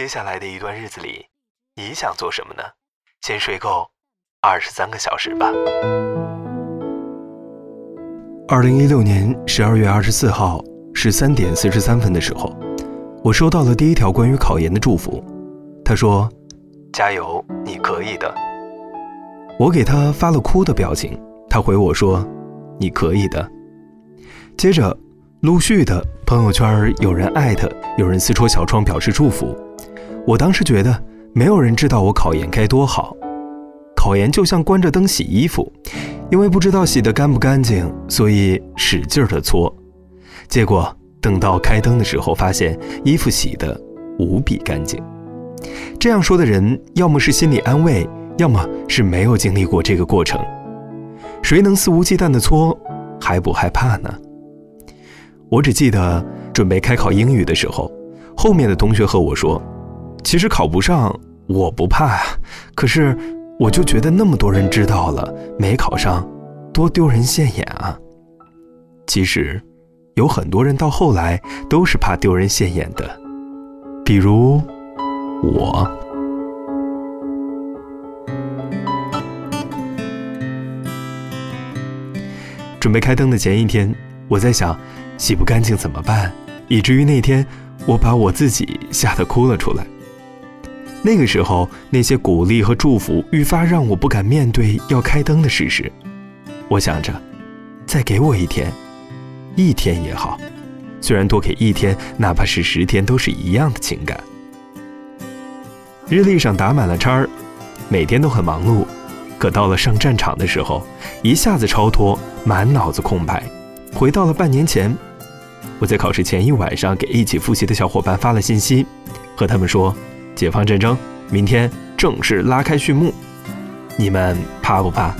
接下来的一段日子里，你想做什么呢？先睡够二十三个小时吧。二零一六年十二月二十四号十三点四十三分的时候，我收到了第一条关于考研的祝福。他说：“加油，你可以的。”我给他发了哭的表情，他回我说：“你可以的。”接着，陆续的朋友圈有人艾特，有人私戳小窗表示祝福。我当时觉得，没有人知道我考研该多好。考研就像关着灯洗衣服。因为不知道洗得干不干净，所以使劲的搓，结果等到开灯的时候，发现衣服洗得无比干净。这样说的人，要么是心理安慰，要么是没有经历过这个过程。谁能肆无忌惮的搓，还不害怕呢？我只记得准备开考英语的时候，后面的同学和我说：“其实考不上我不怕啊，可是……”我就觉得那么多人知道了没考上，多丢人现眼啊！其实，有很多人到后来都是怕丢人现眼的，比如我。准备开灯的前一天，我在想洗不干净怎么办，以至于那天我把我自己吓得哭了出来。那个时候，那些鼓励和祝福愈发让我不敢面对要开灯的事实。我想着，再给我一天，一天也好，虽然多给一天，哪怕是十天，都是一样的情感。日历上打满了叉儿，每天都很忙碌，可到了上战场的时候，一下子超脱，满脑子空白。回到了半年前，我在考试前一晚上给一起复习的小伙伴发了信息，和他们说。解放战争明天正式拉开序幕，你们怕不怕？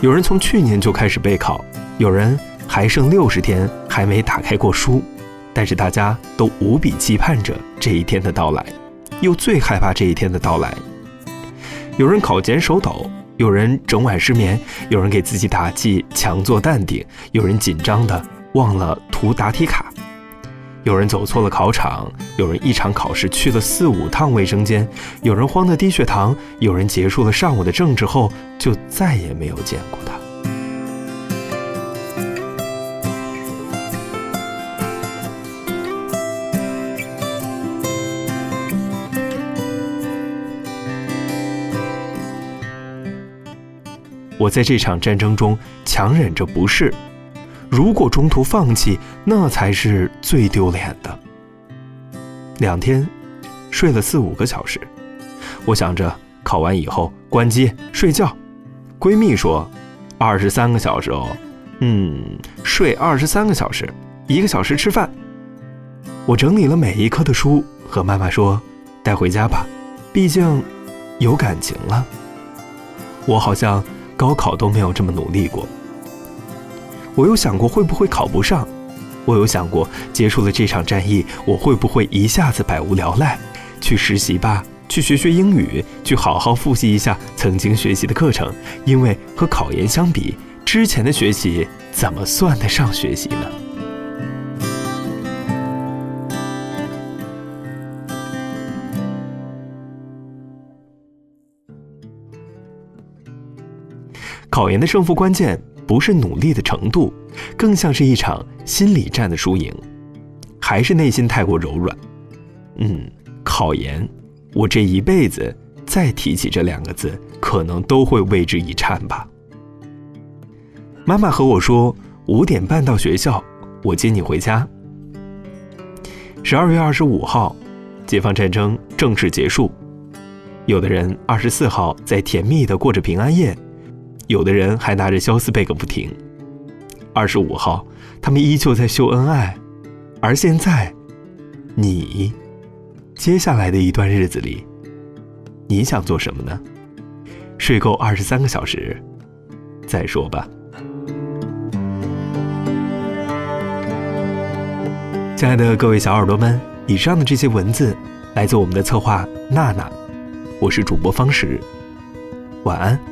有人从去年就开始备考，有人还剩六十天还没打开过书，但是大家都无比期盼着这一天的到来，又最害怕这一天的到来。有人考前手抖，有人整晚失眠，有人给自己打气强作淡定，有人紧张的忘了涂答题卡。有人走错了考场，有人一场考试去了四五趟卫生间，有人慌得低血糖，有人结束了上午的政治后就再也没有见过他。我在这场战争中强忍着不适。如果中途放弃，那才是最丢脸的。两天，睡了四五个小时，我想着考完以后关机睡觉。闺蜜说，二十三个小时哦，嗯，睡二十三个小时，一个小时吃饭。我整理了每一科的书，和妈妈说，带回家吧，毕竟有感情了。我好像高考都没有这么努力过。我有想过会不会考不上，我有想过结束了这场战役，我会不会一下子百无聊赖，去实习吧，去学学英语，去好好复习一下曾经学习的课程，因为和考研相比，之前的学习怎么算得上学习呢？考研的胜负关键。不是努力的程度，更像是一场心理战的输赢，还是内心太过柔软？嗯，考研，我这一辈子再提起这两个字，可能都会为之一颤吧。妈妈和我说，五点半到学校，我接你回家。十二月二十五号，解放战争正式结束，有的人二十四号在甜蜜的过着平安夜。有的人还拿着肖斯贝个不停。二十五号，他们依旧在秀恩爱，而现在，你，接下来的一段日子里，你想做什么呢？睡够二十三个小时，再说吧。亲爱的各位小耳朵们，以上的这些文字来自我们的策划娜娜，我是主播方石，晚安。